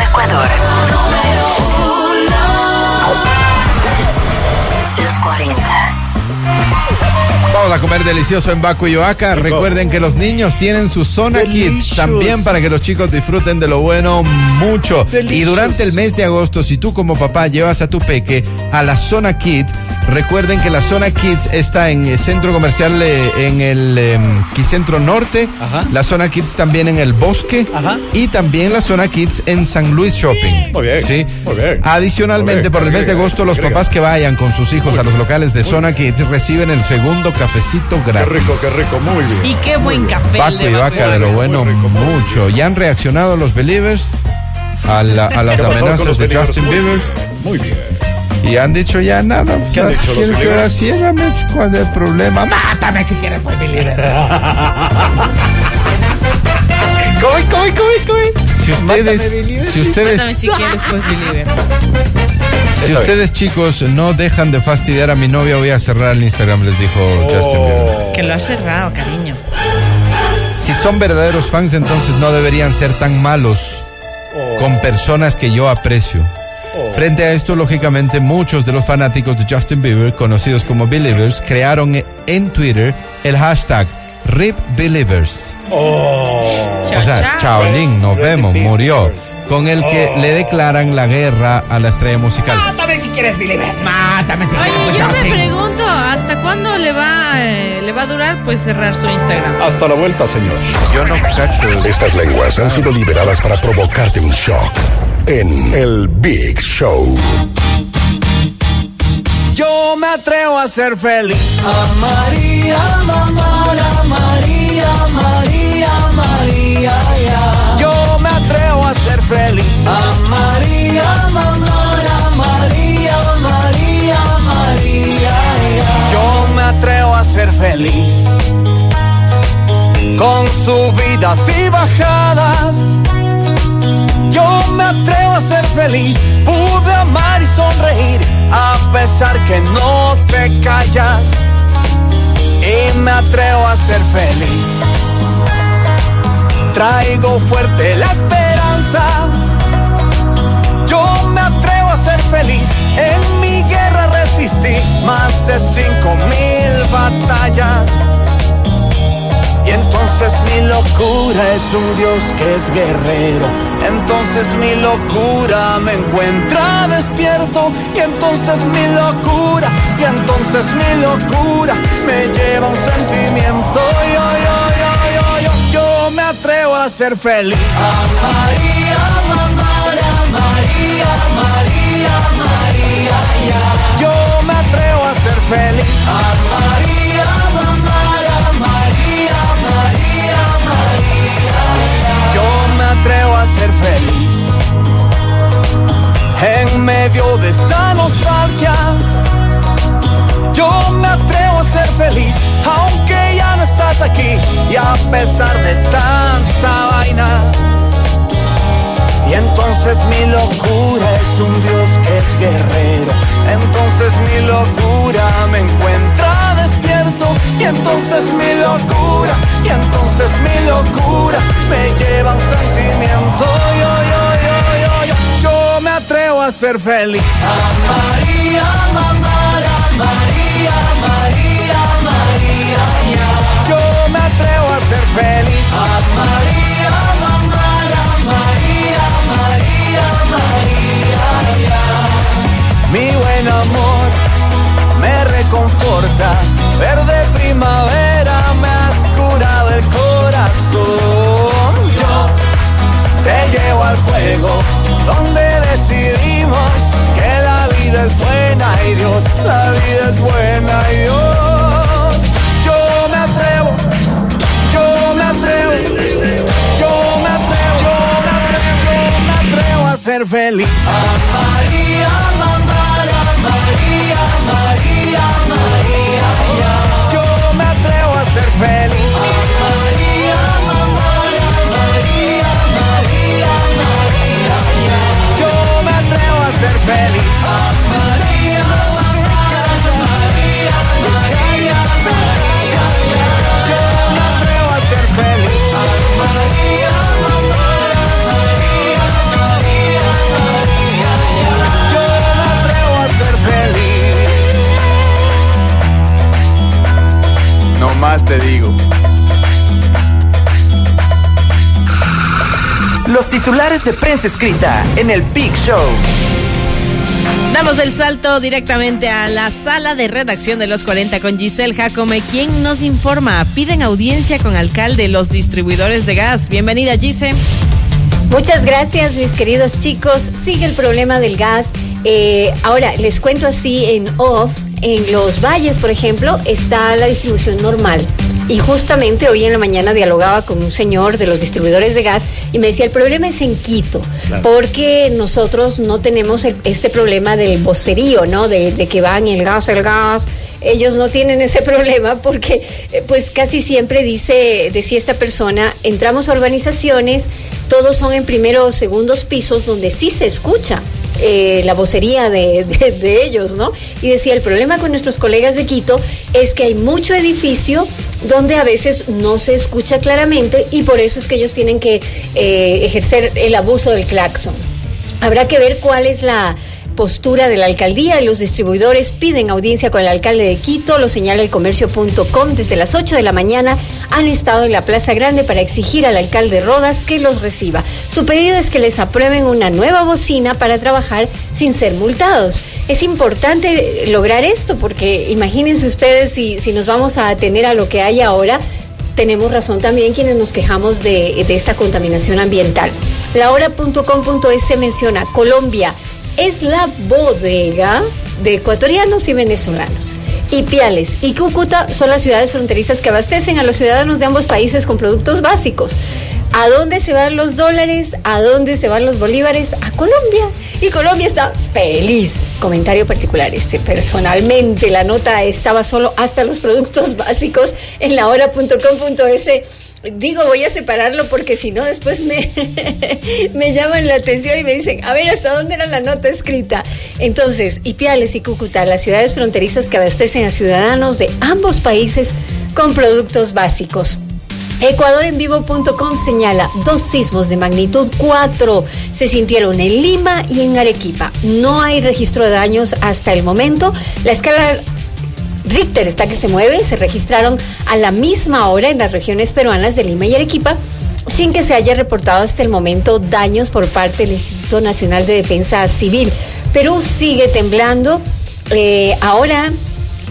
Ecuador. Los 40. Vamos a comer delicioso en Baco y Oaxaca. Recuerden que los niños tienen su zona kids también para que los chicos disfruten de lo bueno mucho. Y durante el mes de agosto, si tú como papá llevas a tu peque a la zona kids, recuerden que la zona kids está en el centro comercial eh, en el eh, Quicentro Norte, Ajá. la zona kids también en el Bosque Ajá. y también la zona kids en San Luis Shopping. Muy bien, ¿sí? muy bien. Adicionalmente, Muy bien, por el mes de agosto, los papás que vayan con sus hijos a los locales de Zona Kids reciben el segundo cafecito Qué gratis. rico, qué rico, muy bien. Y qué buen café. Paco y vaca de lo bueno rico, mucho. ¿Ya han reaccionado los believers a, la- a las ¿Qué amenazas de? Justin Muy Bieber? bien, Muy bien. Y han dicho ya nada. O ¿Qué han si dicho llorar, ciérrame, ¿cuál es el problema? Mátame si quieres, pues, believer. Coy, coy, coy, coy. Si ustedes, Mátame, si ustedes, Mátame si quieres, pues, Believer. si Está ustedes chicos no dejan de fastidiar a mi novia, voy a cerrar el Instagram, les dijo Justin Bieber. Que lo has cerrado, cariño. Si son verdaderos fans, entonces no deberían ser tan malos con personas que yo aprecio. Frente a esto, lógicamente, muchos de los fanáticos de Justin Bieber, conocidos como Believers, crearon en Twitter el hashtag RipBelievers. Oh. Chao, O sea, chao. Chaolín, nos vemos, murió. Believers. Con el que Oh. le declaran la guerra a la estrella musical. Mátame si quieres, Believer. Mátame si Oye, quieres, yo me pregunto, ¿hasta cuándo le va, eh, le va a durar pues cerrar su Instagram? Hasta la vuelta, señor. Yo no cacho. Estas lenguas han sido liberadas para provocarte un shock en el Big Show. Yo me atrevo a ser feliz. A María, mamá, a María, María, María, ya. Yo me atrevo a ser feliz. A María, mamá, a María, María, María, ya. Yo me atrevo a ser feliz. Con subidas y bajadas. Atrevo a ser feliz, pude amar y sonreír, a pesar que no te callas. Y me atrevo a ser feliz. Traigo fuerte la esperanza. Yo me atrevo a ser feliz. En mi guerra resistí más de cinco mil batallas. Y entonces mi locura es un Dios que es guerrero. Entonces mi locura me encuentra despierto. Y entonces mi locura, y entonces mi locura me lleva un sentimiento. Yo, yo, yo, yo, yo, yo me atrevo a ser feliz. A ser feliz. A María, mamá, a María, María, María. Yo me atrevo a ser feliz. más te digo. Los titulares de prensa escrita en el Big Show. Damos el salto directamente a la sala de redacción de los 40 con Giselle Jacome, quien nos informa. Piden audiencia con alcalde los distribuidores de gas. Bienvenida, Gise. Muchas gracias, mis queridos chicos. Sigue el problema del gas. Eh, ahora, les cuento así en off en los valles, por ejemplo, está la distribución normal. Y justamente hoy en la mañana dialogaba con un señor de los distribuidores de gas y me decía, el problema es en Quito, porque nosotros no tenemos el- este problema del vocerío, ¿no? De, de que van el gas, el gas. Ellos no tienen ese problema porque, eh, pues casi siempre dice, decía esta persona, entramos a urbanizaciones, todos son en primeros o segundos pisos donde sí se escucha eh, la vocería de, de- ellos, ¿no? Y decía, el problema con nuestros colegas de Quito es que hay mucho edificio donde a veces no se escucha claramente y por eso es que ellos tienen que eh, ejercer el abuso del claxon. Habrá que ver cuál es la postura de la alcaldía y los distribuidores piden audiencia con el alcalde de Quito, lo señala el comercio.com. Desde las 8 de la mañana han estado en la Plaza Grande para exigir al alcalde Rodas que los reciba. Su pedido es que les aprueben una nueva bocina para trabajar sin ser multados. Es importante lograr esto porque imagínense ustedes si, si nos vamos a atener a lo que hay ahora, tenemos razón también quienes nos quejamos de, de esta contaminación ambiental. Lahora.com.es menciona Colombia es la bodega de ecuatorianos y venezolanos. Ipiales y Cúcuta son las ciudades fronterizas que abastecen a los ciudadanos de ambos países con productos básicos. ¿A dónde se van los dólares? ¿A dónde se van los bolívares? A Colombia. Y Colombia está feliz. Comentario particular, este personalmente la nota estaba solo hasta los productos básicos en lahora.com.es. Digo, voy a separarlo porque si no después me, me llaman la atención y me dicen, a ver, ¿hasta dónde era la nota escrita? Entonces, Ipiales y Cúcuta, las ciudades fronterizas que abastecen a ciudadanos de ambos países con productos básicos. Ecuadorenvivo.com señala dos sismos de magnitud 4 se sintieron en Lima y en Arequipa. No hay registro de daños hasta el momento. La escala Richter está que se mueve, se registraron a la misma hora en las regiones peruanas de Lima y Arequipa, sin que se haya reportado hasta el momento daños por parte del Instituto Nacional de Defensa Civil. Perú sigue temblando. Eh, ahora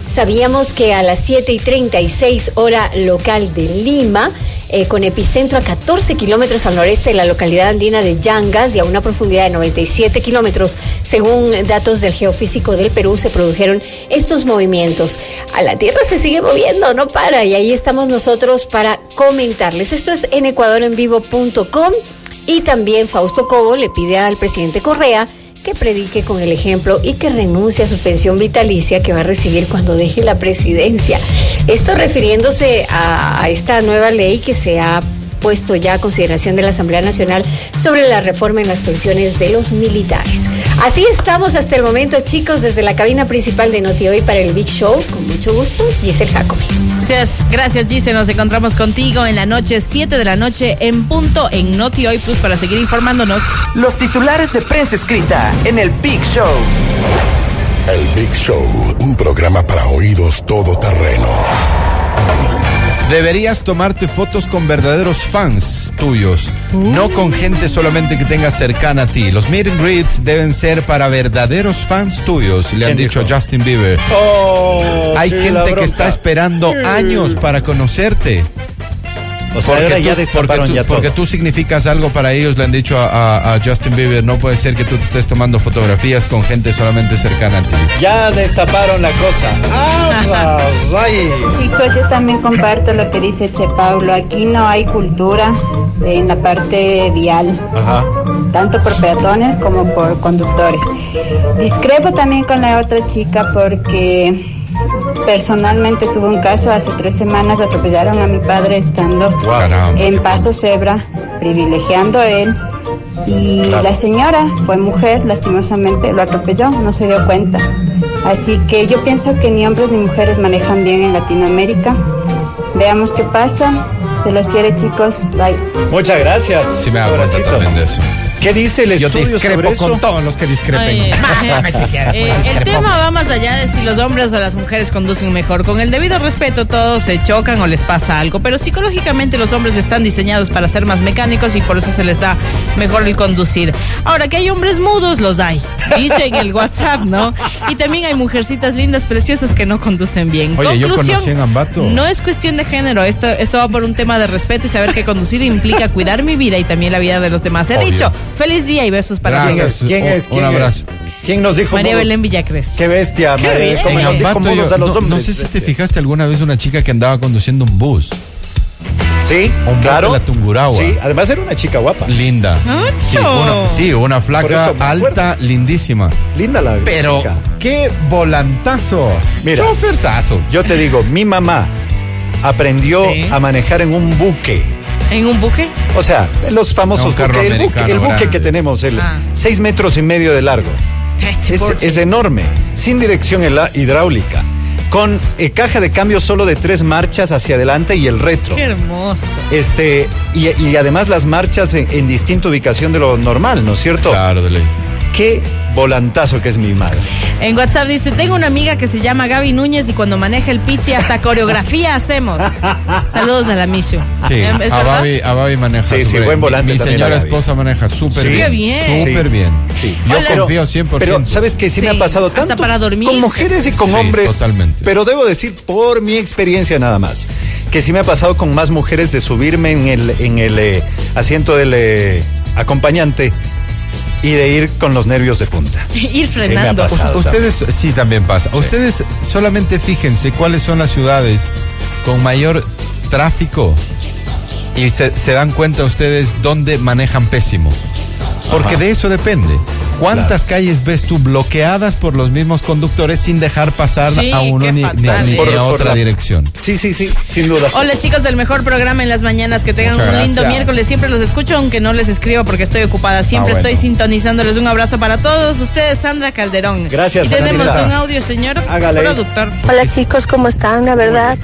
sabíamos que a las 7 y 36 hora local de Lima, eh, con epicentro a 14 kilómetros al noreste de la localidad andina de Yangas y a una profundidad de 97 kilómetros, según datos del Geofísico del Perú, se produjeron estos movimientos. A la Tierra se sigue moviendo, no para, y ahí estamos nosotros para comentarles. Esto es en ecuadorenvivo.com y también Fausto Cobo le pide al presidente Correa que predique con el ejemplo y que renuncie a su pensión vitalicia que va a recibir cuando deje la presidencia. Esto refiriéndose a, a esta nueva ley que se ha puesto ya a consideración de la Asamblea Nacional sobre la reforma en las pensiones de los militares. Así estamos hasta el momento, chicos, desde la cabina principal de Noti Hoy para el Big Show. Con mucho gusto, Giselle Jacome. Gracias, gracias Gise. Nos encontramos contigo en la noche, 7 de la noche, en punto en Noti Hoy Plus para seguir informándonos. Los titulares de prensa escrita en el Big Show. El Big Show, un programa para oídos todoterreno. Deberías tomarte fotos con verdaderos fans tuyos, no con gente solamente que tengas cercana a ti. Los meet and greets deben ser para verdaderos fans tuyos, le han ¿Quién dicho a Justin Bieber. Oh, Hay gente que está esperando años para conocerte. O sea, ahora ya tú, destaparon porque, tú, ya todo. porque tú significas algo para ellos, le han dicho a, a- a Justin Bieber, no puede ser que tú te estés tomando fotografías con gente solamente cercana a ti. Ya destaparon la cosa. ¡Ah, ray! Chicos, yo también comparto lo que dice Che Paulo. Aquí no hay cultura en la parte vial, Ajá. tanto por peatones como por conductores. Discrepo también con la otra chica porque personalmente tuve un caso hace tres semanas, atropellaron a mi padre estando en Paso Cebra, privilegiando a él. Y la señora fue mujer, lastimosamente lo atropelló, no se dio cuenta. Así que yo pienso que ni hombres ni mujeres manejan bien en Latinoamérica. Veamos qué pasa. Se los quiere chicos. Bye. Muchas gracias. Sí me da cuenta también de eso. ¿Qué dice el Yo estudio discrepo sobre eso? con todos los que discrepen. Ay, quieres, eh, pues, el tema va más allá de si los hombres o las mujeres conducen mejor. Con el debido respeto, todos se chocan o les pasa algo, pero psicológicamente los hombres están diseñados para ser más mecánicos y por eso se les da mejor el conducir. Ahora que hay hombres mudos, los hay. Dice en el WhatsApp, ¿no? Y también hay mujercitas lindas, preciosas que no conducen bien. Oye, yo Conclusión, conocí en Ambato. No es cuestión de género, esto, esto va por un tema de respeto y saber que conducir implica cuidar mi vida y también la vida de los demás. He Obvio. dicho, feliz día y besos para ¿Quién Gracias. todos. es? ¿Quién Un- es? un abrazo. ¿Quién nos dijo María modos? Belén Villacres. Qué bestia, Qué María. bien. ¿Cómo En nos dijo yo- a los no, hombres? no sé si te fijaste alguna vez una chica que andaba conduciendo un bus. Sí, Un bus claro. de la Tungurahua. Sí, además era una chica guapa. Linda. Sí, una, sí, una flaca acuerdo. alta, lindísima. Linda la Pero chica. qué volantazo. Mira. Choferzazo. Yo te digo, mi mamá aprendió Sí. a manejar en un buque. ¿En un buque? O sea, los famosos buques, el buque, el que tenemos, el Ah. seis metros y medio de largo. Es, enorme, sin dirección hidráulica, con eh, caja de cambio solo de tres marchas hacia adelante y el retro. Qué hermoso. Este, y, y además las marchas en, en distinta ubicación de lo normal, ¿no es cierto? Claro, de ley. Qué volantazo que es mi madre. En WhatsApp dice, tengo una amiga que se llama Gaby Núñez y cuando maneja el pichi hasta coreografía hacemos. Saludos a la Michu. Sí, ¿Es a? Babi, a Babi maneja Sí, sí, buen volante Mi, mi señora esposa maneja súper Sí. bien. Bien. Súper Sí. bien. Sí. Yo Hola. confío 100%. Pero, ¿sabes qué? Sí, me ha pasado Hasta tanto para dormir. con mujeres y con Sí, hombres. totalmente. Pero debo decir, por mi experiencia nada más, que sí me ha pasado con más mujeres de subirme en el, en el eh, asiento del eh, acompañante y de ir con los nervios de punta. Ir frenando. pasado. Ustedes, sí, también pasa. Ustedes solamente fíjense cuáles son las ciudades con mayor tráfico y se, se dan cuenta ustedes dónde manejan pésimo. Porque Ajá. de eso depende. ¿Cuántas calles ves tú bloqueadas por los mismos conductores sin dejar pasar Sí, a uno ni, ni- fatal, ni a Por- otra la- dirección? Sí, sí, sí, sin duda. Hola chicos del mejor programa en las mañanas, que tengan Muchas un lindo gracias. miércoles. Siempre los escucho, aunque no les escribo porque estoy ocupada. Siempre Ah, bueno. estoy sintonizándoles. Un abrazo para todos ustedes, Sandra Calderón. Gracias, Y tenemos un audio, señor Hágale. productor. Hola chicos, ¿cómo están? La verdad,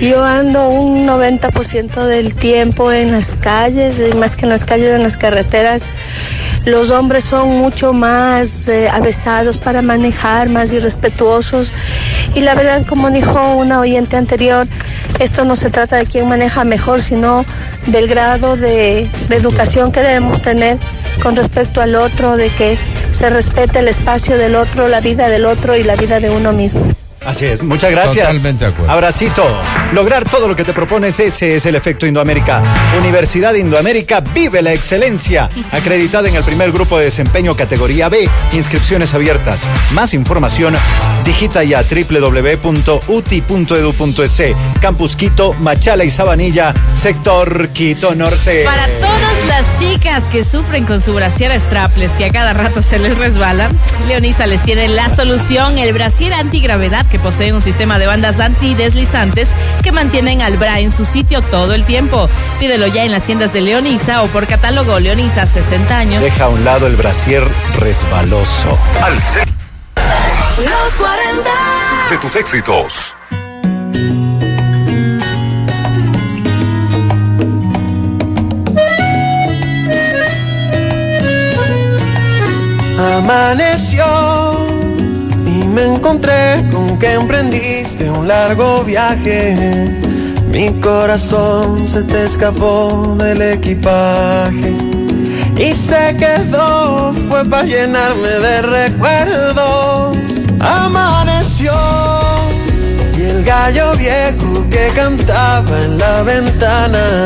yo ando un 90% del tiempo en las calles, y más que en las calles, en las carreteras. Los hombres son mucho más eh, avesados para manejar, más irrespetuosos. Y la verdad, como dijo una oyente anterior, esto no se trata de quién maneja mejor, sino del grado de, de educación que debemos tener con respecto al otro, de que se respete el espacio del otro, la vida del otro y la vida de uno mismo. Así es, muchas gracias. Totalmente de acuerdo. Abracito. Lograr todo lo que te propones, ese es el efecto Indoamérica. Universidad Indoamérica vive la excelencia. Acreditada en el primer grupo de desempeño categoría B. Inscripciones abiertas. Más información, digita ya www.uti.edu.es. Campus Quito, Machala y Sabanilla, sector Quito Norte. Para todas las chicas que sufren con su brasier strapless, que a cada rato se les resbala, Leonisa les tiene la solución, el brasier antigravedad que posee un sistema de bandas antideslizantes que mantienen al bra en su sitio todo el tiempo. Pídelo ya en las tiendas de Leonisa o por catálogo Leonisa 60 años. Deja a un lado el brasier resbaloso. Al Los 40 de tus éxitos. Amaneció y me encontré con que emprendiste un largo viaje. Mi corazón se te escapó del equipaje y se quedó, fue para llenarme de recuerdos. Amaneció y el gallo viejo que cantaba en la ventana.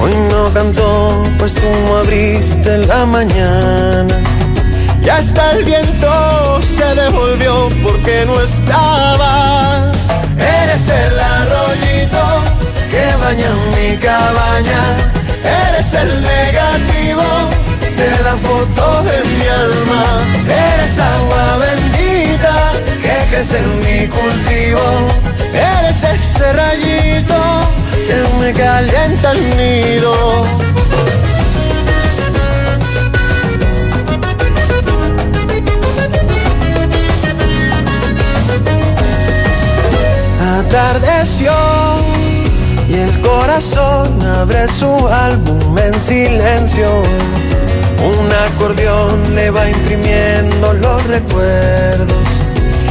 Hoy no cantó, pues tú no abriste la mañana. Y hasta el viento se devolvió porque no estaba. Eres el arroyito que baña mi cabaña. Eres el negativo de la foto de mi alma. Eres agua bendita que crece en mi cultivo. Eres ese rayito que me calienta el nido. Atardeció y el corazón abre su álbum en silencio. Un acordeón le va imprimiendo los recuerdos.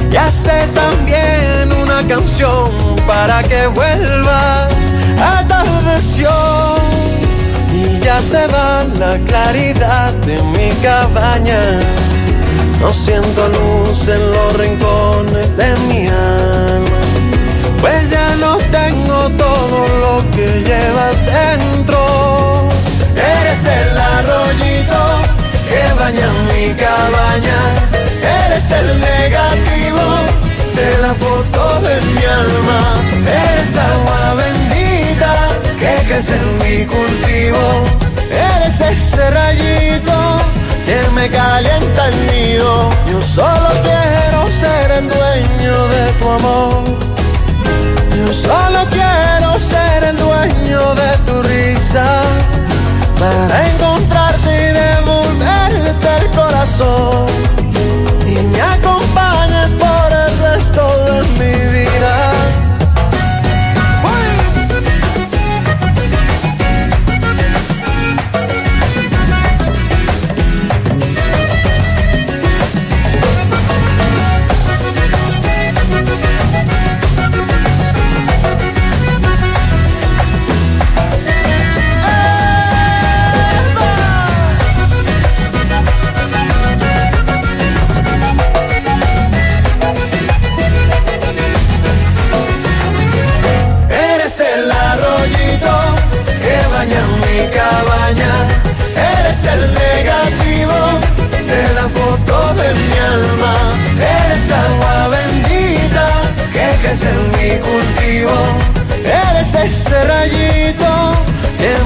Y hace también una canción para que vuelvas. Atardeció y ya se va la claridad de mi cabaña. No siento luz en los rincones de mi alma. Pues ya no tengo todo lo que llevas dentro. Eres el arroyito que baña mi cabaña. Eres el negativo de la foto de mi alma. Eres agua bendita que crece en mi cultivo. Eres ese rayito que me calienta el nido. Yo solo quiero ser el dueño de tu amor. Yo solo quiero ser el dueño de tu risa para encontrarte y devolverte el corazón. Y me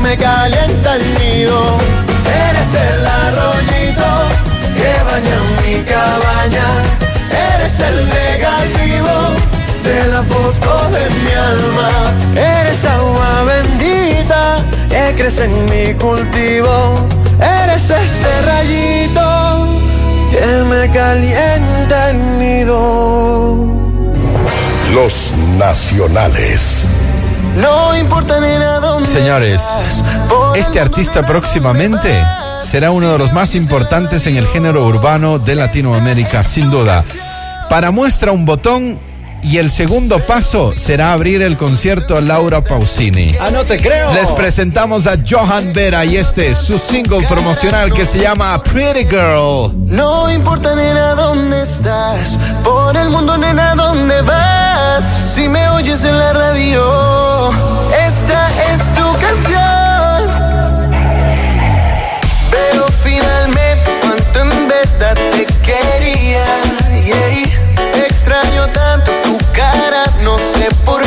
me calienta el nido. Eres el arroyito que baña mi cabaña. Eres el negativo de la foto de mi alma. Eres agua bendita que crece en mi cultivo. Eres ese rayito que me calienta el nido. Los nacionales. No importa ni a dónde Señores, este artista próximamente será uno de los más importantes en el género urbano de Latinoamérica, sin duda. Para muestra un botón y el segundo paso será abrir el concierto Laura Pausini. Ah, no te creo. Les presentamos a Johan Vera y este es su single promocional que se llama Pretty Girl. No importa nena dónde estás, por el mundo nena dónde vas. Si me oyes en la radio, esta es tu canción. Pero finalmente cuánto en verdad te quería. yeah. Extraño tanto por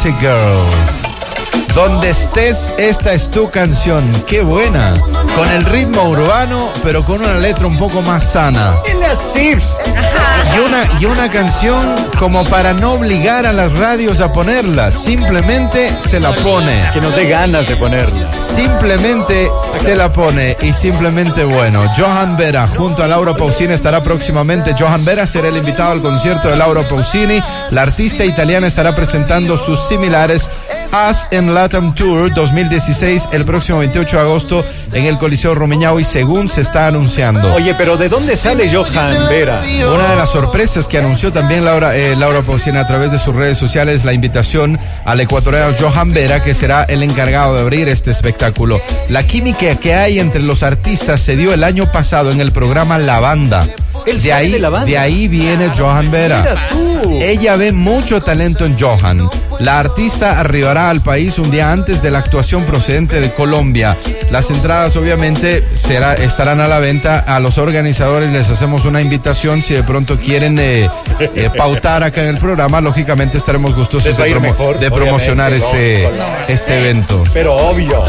Pretty Girl. Donde estés, esta es tu canción. Qué buena. Con el ritmo urbano, pero con una letra un poco más sana. Sips. Y una, y una canción como para no obligar a las radios a ponerla. Simplemente se la pone. Que nos dé ganas de ponerla. Simplemente se la pone y simplemente bueno. Johan Vera junto a Laura Pausini estará próximamente. Johan Vera será el invitado al concierto de Laura Pausini. La artista italiana estará presentando sus similares As en Latam Tour 2016 el próximo 28 de agosto en el Coliseo Romeñao y según se está anunciando. Oye, pero ¿de dónde sale Johan Vera? Una de las sorpresas que anunció también Laura, eh, Laura Pausini a través de sus redes sociales la invitación al ecuatoriano Johan Vera, que será el encargado de abrir este espectáculo. La química que hay entre los artistas se dio el año pasado en el programa La Banda. Él de ahí, de la banda. de ahí viene Johan Vera. Mira tú. Ella ve mucho talento en Johan. La artista arribará al país un día antes de la actuación procedente de Colombia. Las entradas obviamente será, estarán a la venta. A los organizadores les hacemos una invitación si de pronto quieren eh, eh, pautar acá en el programa. Lógicamente estaremos gustosos de, ir promo- mejor, de promocionar este, no, este evento. Pero obvio.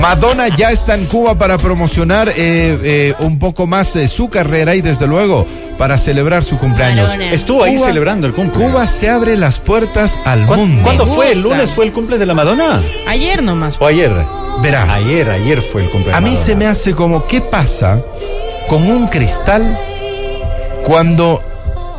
Madonna ya está en Cuba para promocionar eh, eh, un poco más eh, su carrera y desde luego para celebrar su cumpleaños. Madonna. Estuvo ahí Cuba- celebrando el cumple. Cuba se abre las puertas al mundo. ¿Cuándo fue? ¿El lunes fue el cumple de la Madonna? Ayer nomás. ¿O ayer? Verás. Ayer, ayer fue el cumple de A mí Madonna. se me hace como, ¿qué pasa con un cristal cuando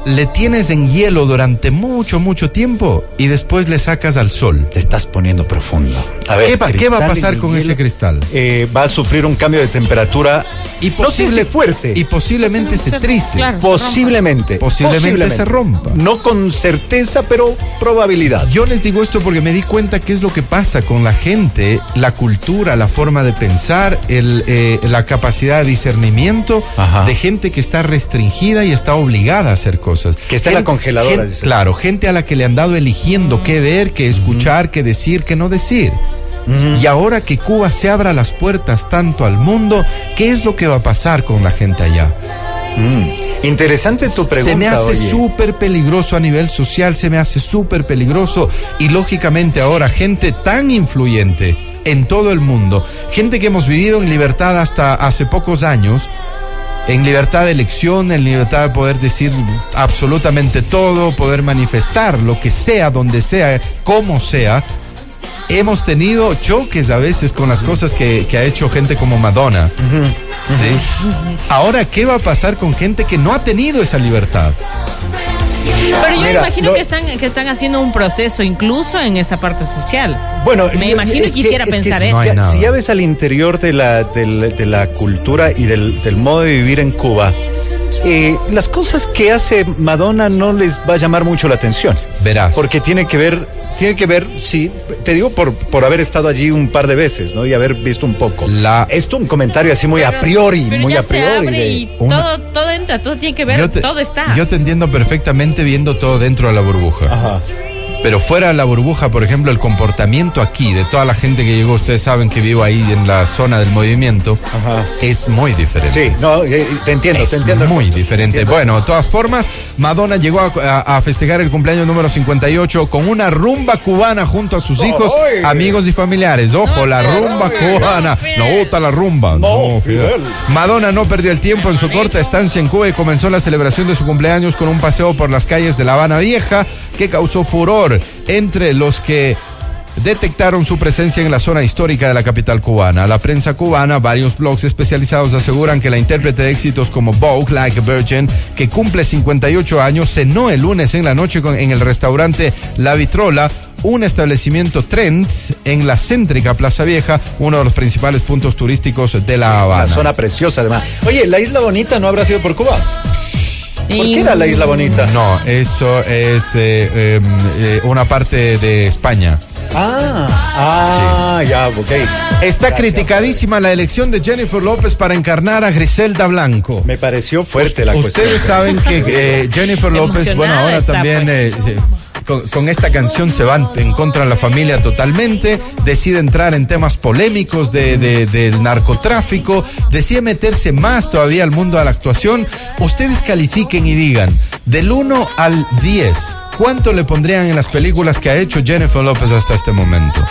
le tienes en hielo durante mucho, mucho tiempo y después le sacas al sol? Te estás poniendo profundo. A ¿Qué va- qué va a pasar con ese cristal? Eh, va a sufrir un cambio de temperatura Y no sé si fuerte. Y posiblemente se trice. Claro. posiblemente, Posiblemente se rompa. No con certeza, pero probabilidad. Yo les digo esto porque me di cuenta qué es lo que pasa con la gente, la cultura, la forma de pensar, el, eh, la capacidad de discernimiento Ajá. de gente que está restringida y está obligada a hacer cosas. Que está en la congeladora, claro, gente a la que le han dado eligiendo qué ver, qué escuchar, qué decir, qué no decir. Y ahora que Cuba se abra las puertas tanto al mundo, ¿qué es lo que va a pasar con la gente allá? Interesante tu pregunta. se me hace súper peligroso a nivel social, se me hace súper peligroso y lógicamente ahora gente tan influyente en todo el mundo, gente que hemos vivido en libertad hasta hace pocos años, en libertad de elección, en libertad de poder decir absolutamente todo, poder manifestar lo que sea, donde sea, como sea. Hemos tenido choques a veces con las cosas que, que ha hecho gente como Madonna. ¿sí? Ahora, ¿qué va a pasar con gente que no ha tenido esa libertad? Pero yo Mira, imagino no- que están que están haciendo un proceso incluso en esa parte social. Bueno, me yo- imagino es y que- quisiera es que pensar si, eso. No si ya ves al interior de la, del- de la cultura y del, del modo de vivir en Cuba, eh, las cosas que hace Madonna no les va a llamar mucho la atención. Verás. Porque tiene que ver, tiene que ver, sí, te digo por, por haber estado allí un par de veces, ¿no? Y haber visto un poco. La- Esto un comentario así muy a priori, pero muy ya a priori. Se abre de- y Una- todo, todo entra, todo tiene que ver, te- todo está. Yo te entiendo perfectamente viendo todo dentro de la burbuja. Ajá. Pero fuera de la burbuja, por ejemplo, el comportamiento aquí de toda la gente que llegó, ustedes saben que vivo ahí en la zona del movimiento, Ajá. es muy diferente. Sí, no, eh, te entiendo, Es te entiendo. muy diferente. entiendo. Bueno, de todas formas, Madonna llegó a, a- a festejar el cumpleaños número 58 con una rumba cubana junto a sus hijos, amigos y familiares. Ojo, la rumba cubana. No gusta la rumba. No, Fidel. Madonna no perdió el tiempo en su corta estancia en Cuba y comenzó la celebración de su cumpleaños con un paseo por las calles de La Habana Vieja que causó furor entre los que detectaron su presencia en la zona histórica de la capital cubana. La prensa cubana, varios blogs especializados aseguran que la intérprete de éxitos como Vogue Like a Virgin, que cumple 58 años, cenó el lunes en la noche con- en el restaurante La Vitrola, un establecimiento Trends en la céntrica Plaza Vieja, uno de los principales puntos turísticos de La Habana. Una zona preciosa, además. Oye, la Isla Bonita no habrá sido por Cuba. ¿Por qué era la Isla Bonita? No, eso es eh, eh, eh, una parte de España. Ah, ah, ya, ok. Está criticadísima la elección de Jennifer López para encarnar a Griselda Blanco. Me pareció fuerte la Ustedes cuestión. saben que eh, Jennifer López, bueno, ahora está, también pues. Con esta canción se van en contra de la familia totalmente, decide entrar en temas polémicos de, de- del narcotráfico, decide meterse más todavía al mundo de la actuación. Ustedes califiquen y digan, del 1 al 10, ¿cuánto le pondrían en las películas que ha hecho Jennifer López hasta este momento?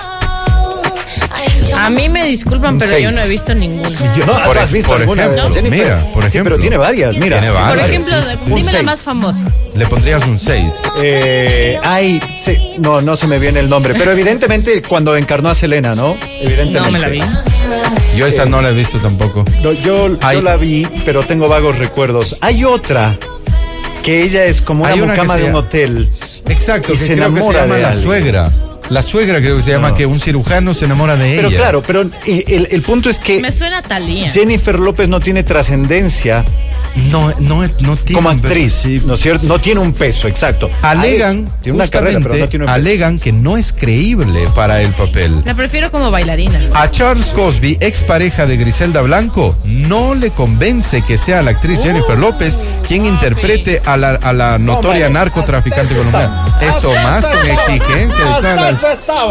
A mí me disculpan, pero seis. yo no he visto ninguna. Yo- No, por, ¿has visto por alguna, ejemplo, Jennifer? mira, por Sí, ejemplo. pero tiene varias, mira. Tiene Por varias, ejemplo, sí, sí, sí. dime la más famosa. Le pondrías un 6. Eh, ay, sí, no, no se me viene el nombre, pero evidentemente cuando encarnó a Selena, ¿no? Evidentemente. No me la vi. Yo esa no la he visto tampoco. No, yo, la vi, pero tengo vagos recuerdos. Hay otra que ella es como una una mucama de un hotel. Exacto, Y que se creo que se enamora llama de la alguien. suegra. La suegra creo que se llama No. que un cirujano se enamora de Pero ella. claro, pero el, el- el punto es que Me suena a Talía. Jennifer López no tiene trascendencia No, no, no tiene como un peso, actriz. ¿no es cierto? No tiene un peso, exacto. Alegan, Hay- tiene una carrera, pero justamente, no tiene un peso. alegan que no es creíble para el papel. La prefiero como bailarina. A Charles Cosby, expareja de Griselda Blanco, no le convence que sea la actriz Jennifer López quien interprete a la, a la notoria narcotraficante colombiana. Eso más con exigencia. de todas las-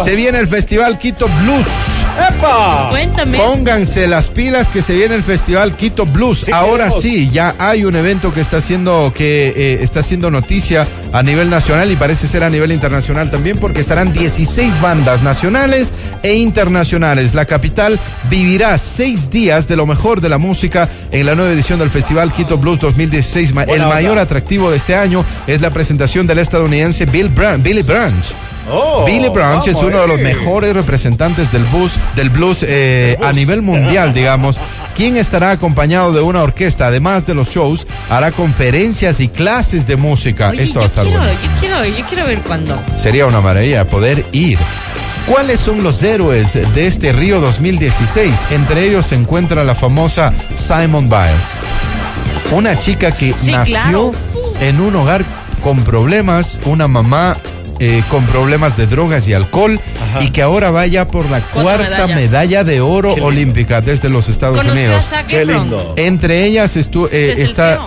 Se viene el Festival Quito Blues. ¡Epa! Cuéntame. Pónganse las pilas que se viene el Festival Quito Blues. Sí, Ahora queremos. sí, ya hay un evento que está haciendo que eh, está haciendo noticia a nivel nacional y parece ser a nivel internacional también porque estarán 16 bandas nacionales e internacionales. La capital vivirá seis días de lo mejor de la música en la nueva edición del Festival Quito Blues 2016. Ma- El onda. mayor atractivo de este año es la presentación del estadounidense Bill Bran- Billy Branch. Oh, Billy Branch es uno de los mejores representantes del blues, del blues eh, a nivel mundial, digamos. Quien estará acompañado de una orquesta, además de los shows, hará conferencias y clases de música. Oye, Esto va a yo, estar quiero, bueno. yo quiero, yo quiero ver cuándo. Sería una maravilla poder ir. ¿Cuáles son los héroes de este Río 2016? Entre ellos se encuentra la famosa Simon Biles. Una chica que Sí, nació claro. en un hogar con problemas, una mamá eh, con problemas de drogas y alcohol y que ahora vaya por la cuarta medallas. medalla de oro olímpica desde los Estados Unidos. Zac Qué lindo. Entre ellas estu- eh, Se está...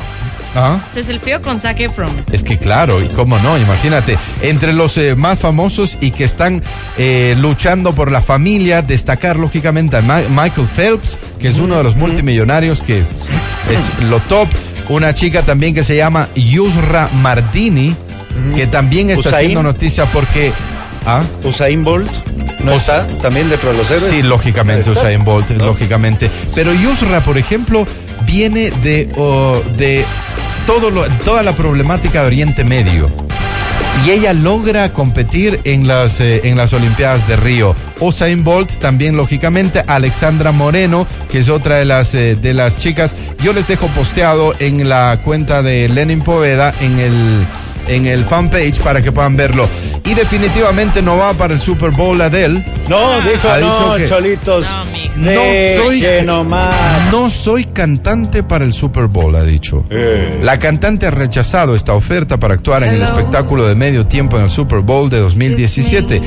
¿Ah? Se selfieó con Zac Efron. Es que claro, y cómo no, imagínate, entre los eh, más famosos y que están eh, luchando por la familia, destacar lógicamente a Ma- Michael Phelps, que es uno de los multimillonarios que es lo top, una chica también que se llama Yusra Mardini, que también está Usain. haciendo noticia porque... ¿Ah? Usain Bolt no está también dentro de los héroes. Sí, lógicamente. Usain Bolt, ¿No? lógicamente. Pero Yusra, por ejemplo, viene de, oh, de todo lo- toda la problemática de Oriente Medio. Y ella logra competir en las, eh, en las Olimpiadas de Río. Usain Bolt también, lógicamente. Alexandra Moreno, que es otra de las, eh, de las chicas. Yo les dejo posteado en la cuenta de Lenin Poveda en el, en el fanpage para que puedan verlo. Y definitivamente no va para el Super Bowl Adele. No, dijo Ha no, que- cholitos. No, mijo. No soy- Deje nomás. No soy cantante para el Super Bowl, ha dicho. Eh. La cantante ha rechazado esta oferta para actuar en el espectáculo de medio tiempo en el Super Bowl de 2017.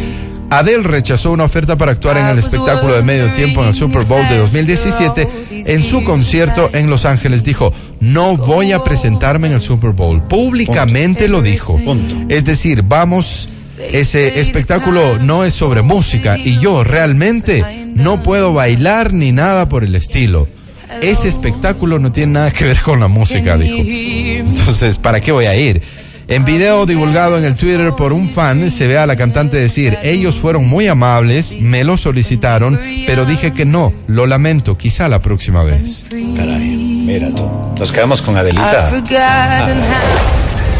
Adele rechazó una oferta para actuar en el espectáculo de medio tiempo en el Super Bowl de 2017. En su concierto en Los Ángeles dijo, no voy a presentarme en el Super Bowl. Públicamente lo dijo. Punto. Es decir, vamos, ese espectáculo no es sobre música y yo realmente no puedo bailar ni nada por el estilo. Ese espectáculo no tiene nada que ver con la música, dijo. Entonces, ¿para qué voy a ir? En video divulgado en el Twitter por un fan, se ve a la cantante decir, ellos fueron muy amables, me lo solicitaron, pero dije que no, lo lamento, quizá la próxima vez. Caray, mira tú. Nos quedamos con Adelita.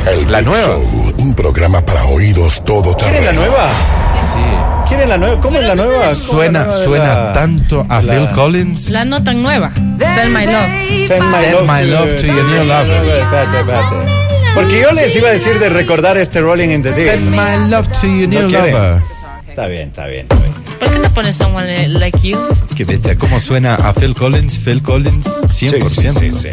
El La Big nueva. Show, un programa para oídos todo ¿Quieren la nueva? Sí. ¿Quieren la nueva? ¿Cómo es la nueva? ¿Cómo es la Suena, nueva suena la- tanto a la- Phil Collins. La no tan nueva. Sell My Love. Send my, Send my love to your new lover. Espérate, espérate. Porque yo les iba a decir de recordar este Rolling in the Deep. Send my love to your ¿No new quieren? lover. Está bien, está bien. está bien. ¿Por qué no pones Someone Like You? Que vete cómo suena a Phil Collins. Phil Collins, 100%. Sí, sí, sí, sí.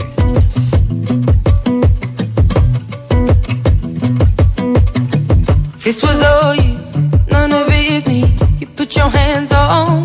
This was all you, none of it me. You put your hands on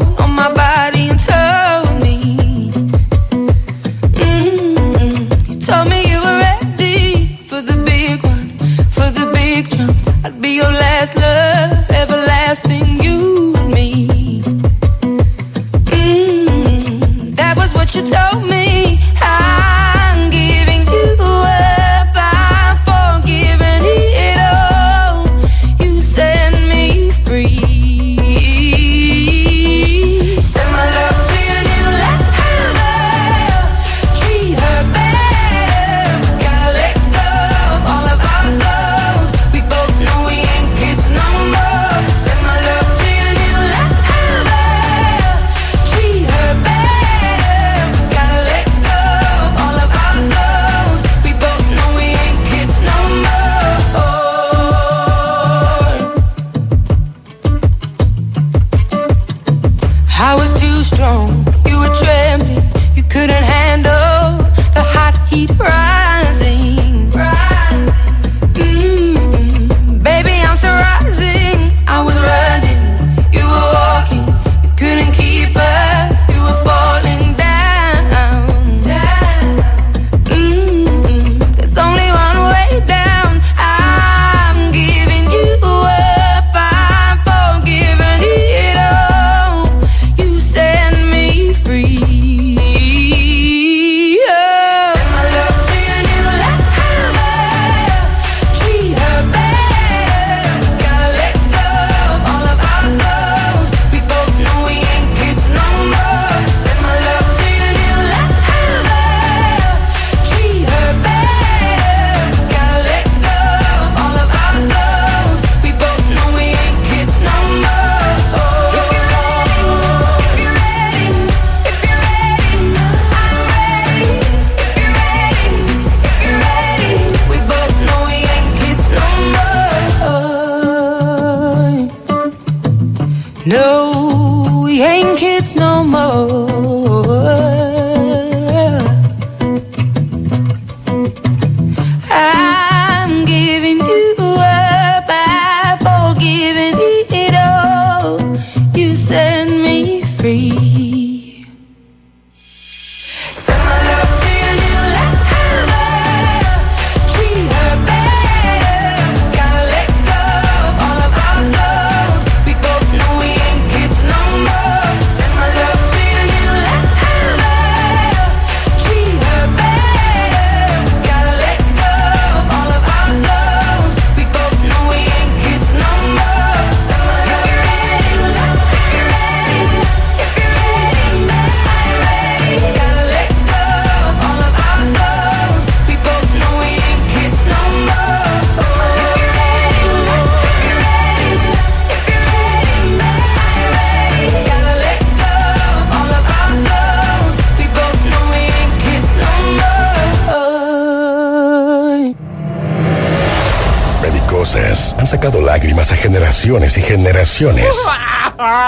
han sacado lágrimas a generaciones y generaciones.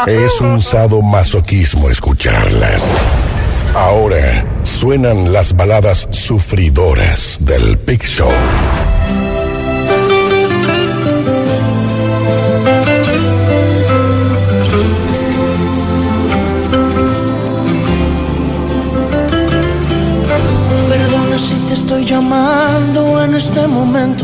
Es un sadomasoquismo escucharlas. Ahora suenan las baladas sufridoras del Big Show. Perdona si te estoy llamando en este momento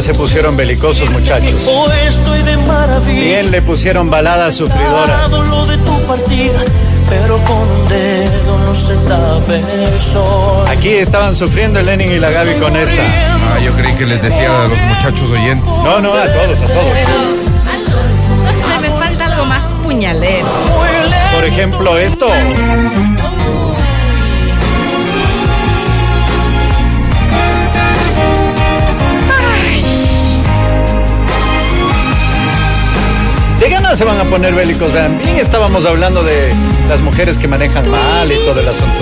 se pusieron belicosos, muchachos. Bien le pusieron baladas sufridoras. Aquí estaban sufriendo el Lenin y la Gaby con esta. Ah, yo creí que les decía a los muchachos oyentes. No, no, a todos, a todos. No me falta algo más puñalero. Por ejemplo, esto. se van a poner bélicos. También estábamos hablando de las mujeres que manejan mal y todo el asunto.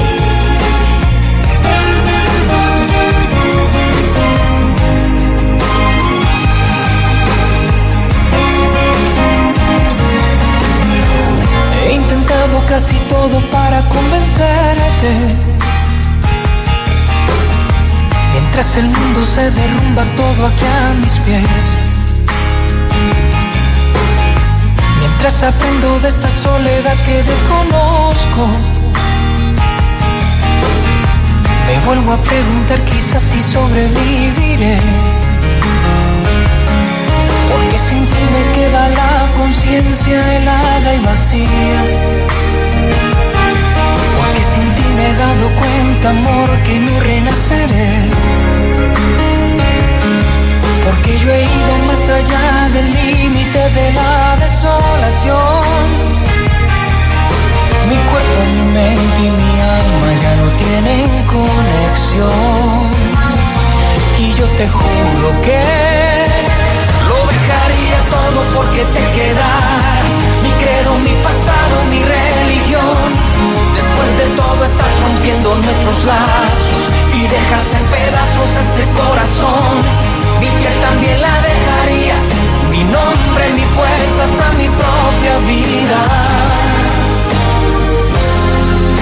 He intentado casi todo para convencerte. Mientras el mundo se derrumba todo aquí a mis pies. Mientras aprendo de esta soledad que desconozco. Me vuelvo a preguntar quizás si sobreviviré. Porque sin ti me queda la conciencia helada y vacía. Porque sin ti me he dado cuenta, amor, que no renaceré. Porque yo he ido más allá del límite de la desolación. Mi cuerpo, mi mente y mi alma ya no tienen conexión. Y yo te juro que lo dejaría todo porque te quedaras. Mi credo, mi pasado, mi religión. Después de todo estás rompiendo nuestros lazos y dejas en pedazos este corazón. Mi piel también la dejaría. Mi nombre, mi fuerza, hasta mi propia vida.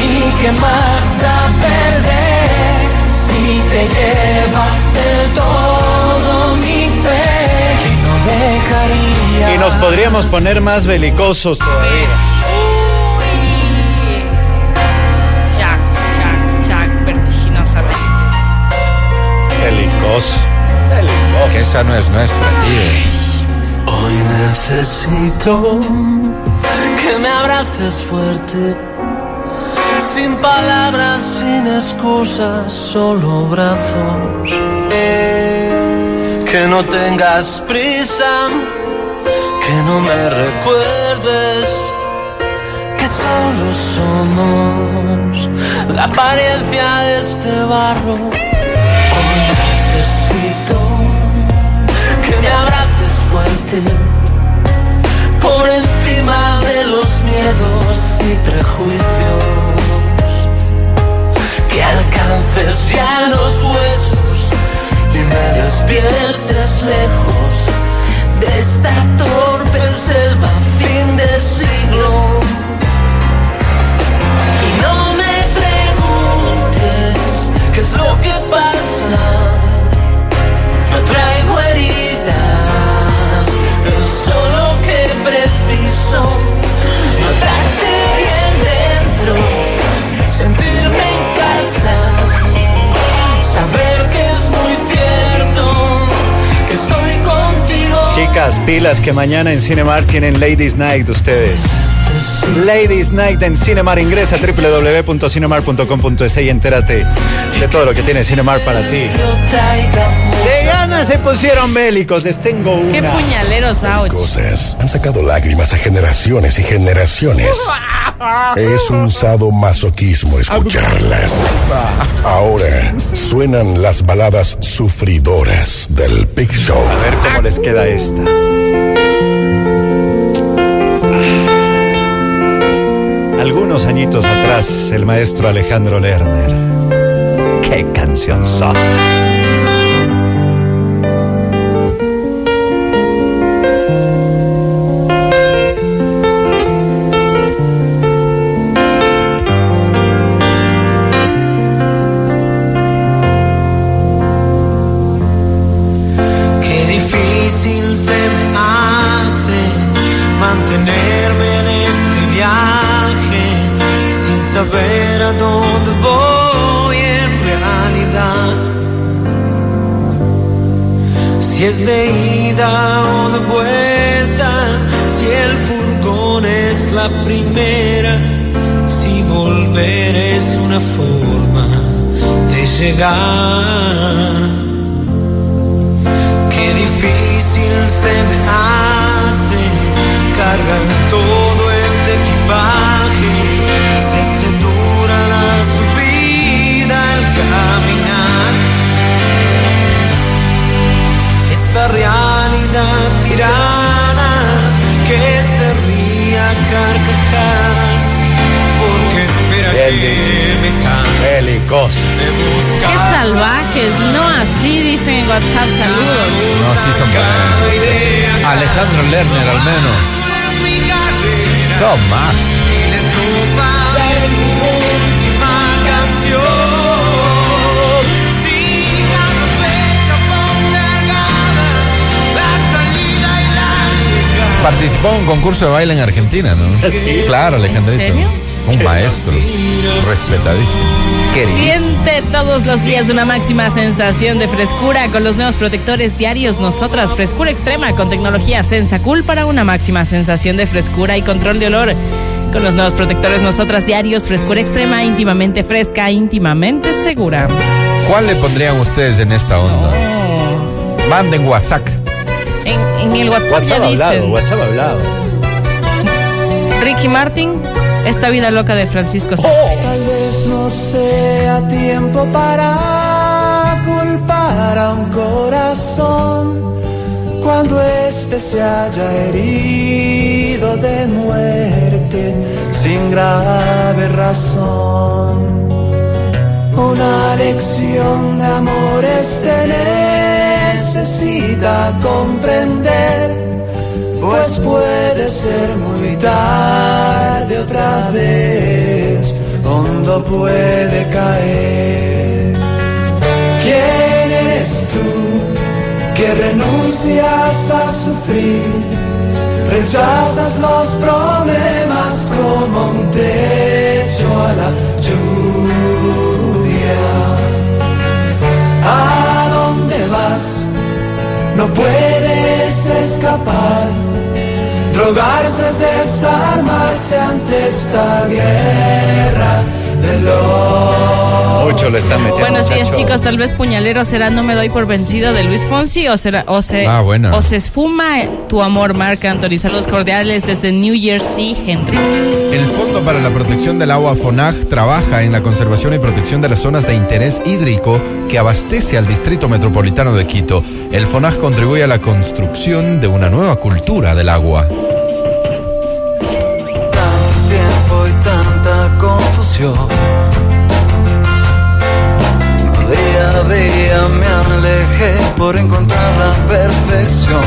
¿Y qué más da perder si te llevas del todo mi fe? Que no dejaría. Y nos podríamos poner más belicosos todavía. Chac, chac, chac, vertiginosamente. Belicoso. Que esa no es nuestra, tío. Hoy necesito que me abraces fuerte, sin palabras, sin excusas, solo brazos. Que no tengas prisa, que no me recuerdes que solo somos la apariencia de este barro. Por encima de los miedos y prejuicios que alcances ya los huesos y me despiertes lejos de esta torpe selva fin de siglo. Y no me preguntes qué es lo que pasa. No traigo heridas, Chicas, pilas que mañana en Cinemar tienen Ladies Night ustedes. Ladies Night en Cinemar. Ingresa a www.cinemar.com.es y entérate de todo lo que tiene Cinemar para ti. Se pusieron bélicos, les tengo una. Qué puñaleros, ouch. Cosas han sacado lágrimas a generaciones y generaciones. Es un sadomasoquismo escucharlas. Ahora suenan las baladas sufridoras del Big Show. A ver cómo les queda esta. Algunos añitos atrás, el maestro Alejandro Lerner. ¡Qué canción sota! salvajes, no así dicen en WhatsApp, saludos. No, sí son para... Alejandro Lerner al menos. No más. Participó en un concurso de baile en Argentina, ¿no? Sí. Claro, Alejandrito. ¿En serio? Un maestro. Respetadísimo. Queridísimo. Siente todos los días una máxima sensación de frescura con los nuevos protectores diarios Nosotras Frescura Extrema con tecnología Sensacool para una máxima sensación de frescura y control de olor. Con los nuevos protectores Nosotras Diarios Frescura Extrema íntimamente fresca, íntimamente segura. ¿Cuál le pondrían ustedes en esta onda? Oh. Manden WhatsApp. En, en el WhatsApp, WhatsApp ya hablado, dicen WhatsApp hablado. Ricky Martin, esta vida loca de Francisco Oh. Céspedes. Tal vez no sea tiempo para culpar a un corazón cuando éste se haya herido de muerte sin grave razón. Una lección de amor este necesita comprender, pues puede ser muy tarde otra vez, hondo puede caer. ¿Quién eres tú que renuncias a sufrir? Rechazas los problemas como un techo a la lluvia. ¿A dónde vas? No puedes escapar. Drogarse es desarmarse ante esta guerra de los. Mucho le están metiendo. Buenos días, cacho. chicos. Tal vez puñalero será No me doy por vencido de Luis Fonsi o será o se Ah, o se esfuma tu amor, Marc Anthony. Saludos cordiales desde New Jersey, Henry. El Fondo para la Protección del Agua FONAG trabaja en la conservación y protección de las zonas de interés hídrico que abastece al Distrito Metropolitano de Quito. El FONAG contribuye a la construcción de una nueva cultura del agua. Día a día me alejé por encontrar la perfección.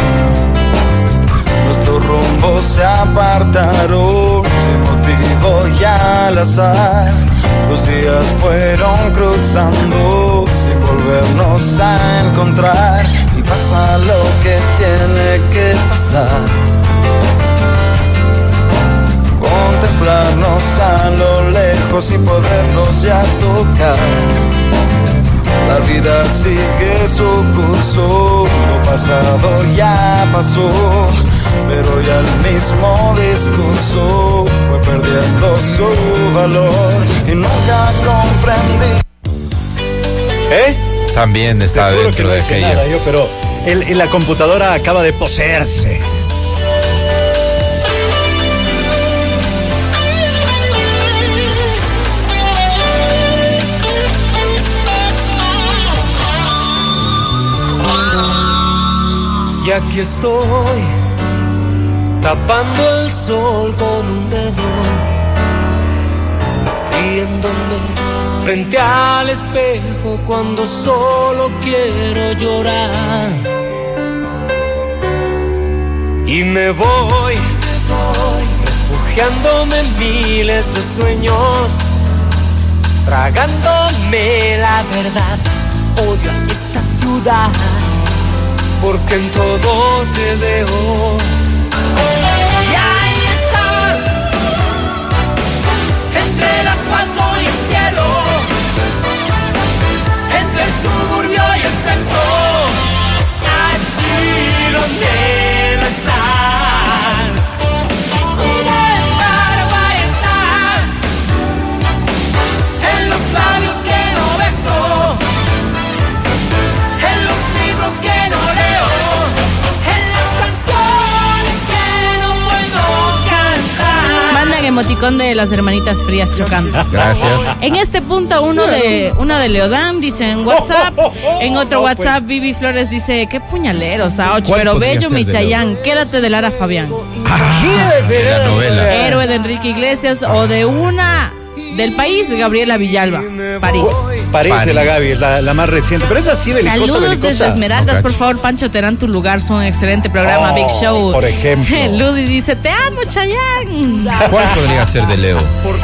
Nuestros rumbos se apartaron sin motivo y al azar. Los días fueron cruzando sin volvernos a encontrar. Y pasa lo que tiene que pasar contemplarnos a lo lejos sin podernos ya tocar. La vida sigue su curso, lo pasado ya pasó, pero ya el mismo discurso fue perdiendo su valor y nunca comprendí. ¿Eh? También está dentro que no de decía aquellas. nada yo, pero el- la computadora acaba de poseerse. Y aquí estoy, tapando el sol con un dedo, riéndome frente al espejo cuando solo quiero llorar. Y me voy, refugiándome en miles de sueños, tragándome la verdad. Odio esta ciudad porque en todo te veo. Y ahí estás, entre el asfalto y el cielo, entre el suburbio y el centro, allí donde no estás. Emoticón de las hermanitas frías chocando. Gracias. En este punto, uno de uno de Leodán dice en WhatsApp, en otro WhatsApp, pues. Vivi Flores dice, qué puñaleros, Aoch, ¿Cuál pero bello Michayán, quédate de Lara Fabián. de la novela. Héroe de Enrique Iglesias o de una del país, Gabriela Villalba, París. De la Gaby, la, la más reciente. Pero es así belicosa, Saludos belicosa. desde Esmeraldas, No por favor, Pancho Terán, tu lugar, son un excelente programa, Oh, Big Show. por ejemplo. Ludi dice, te amo, Chayanne. ¿Cuál podría ser de Leo?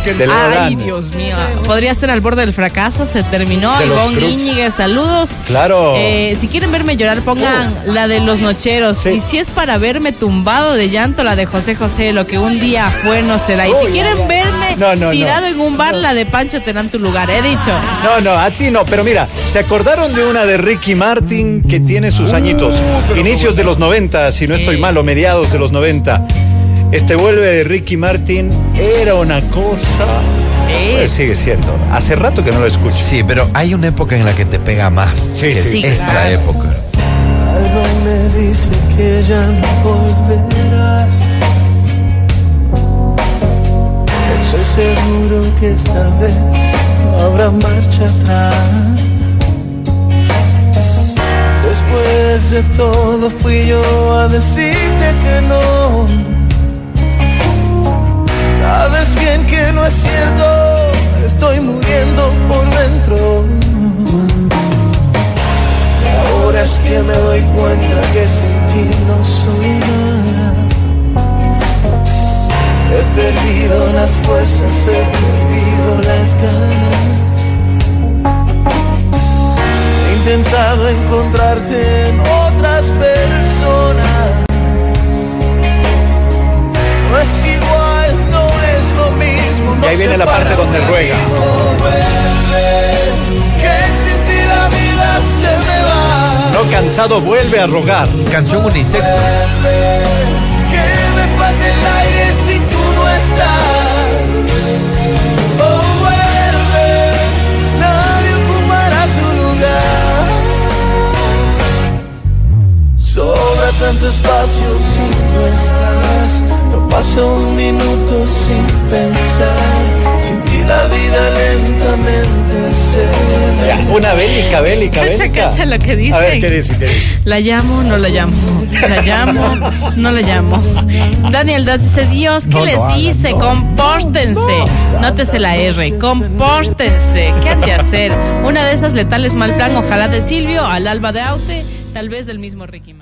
De Leo Ay, Dan. Dios mío. Podría estar al borde del fracaso, se terminó. Ivonne. Íñiguez, saludos. Claro. Eh, si quieren verme llorar, pongan la de los nocheros. Sí. Y si es para verme tumbado de llanto, la de José José, lo que un día fue no será. Y si quieren verme No, no, no. tirado en un bar, la de Pancho Terán tu lugar. He dicho. No, no, así no, pero mira, ¿se acordaron de una de Ricky Martin que tiene sus añitos? Inicios de los 90, si no estoy Sí. mal, o mediados de los 90. Este vuelve de Ricky Martin, era una cosa. Pues sigue siendo. Hace rato que no lo escucho. Sí, pero hay una época en la que te pega más. Sí, que sí. es esta claro. época. Algo me dice que ya no volverás. Estoy seguro que esta vez habrá marcha atrás. Después de todo fui yo a decirte que no. Sabes bien que no es cierto, estoy muriendo por dentro. Ahora es que me doy cuenta que sin ti no soy nada. He perdido las fuerzas, he perdido las ganas. He intentado encontrarte en otras personas. No es igual, no es lo mismo. Y no ahí viene la parte donde ruega. amigo, vuelve, Que sin ti la vida se me va. No cansado vuelve a rogar. Canción unisexto. Que tanto espacio si no estás. No paso un minuto sin pensar. Sin ti la vida lentamente se Ya, Una bélica, bélica, Cacha, bélica. cacha lo que A ver. ¿qué dice? ¿Qué dice? La llamo, no la llamo. La llamo, no la llamo. Daniel Das dice, Dios, ¿qué No les hagan, hice? no. Compórtense. Nótese la R. Compórtense. ¿Qué han de hacer? Una de esas letales mal plan, ojalá de Silvio, al alba de Aute, tal vez del mismo Ricky.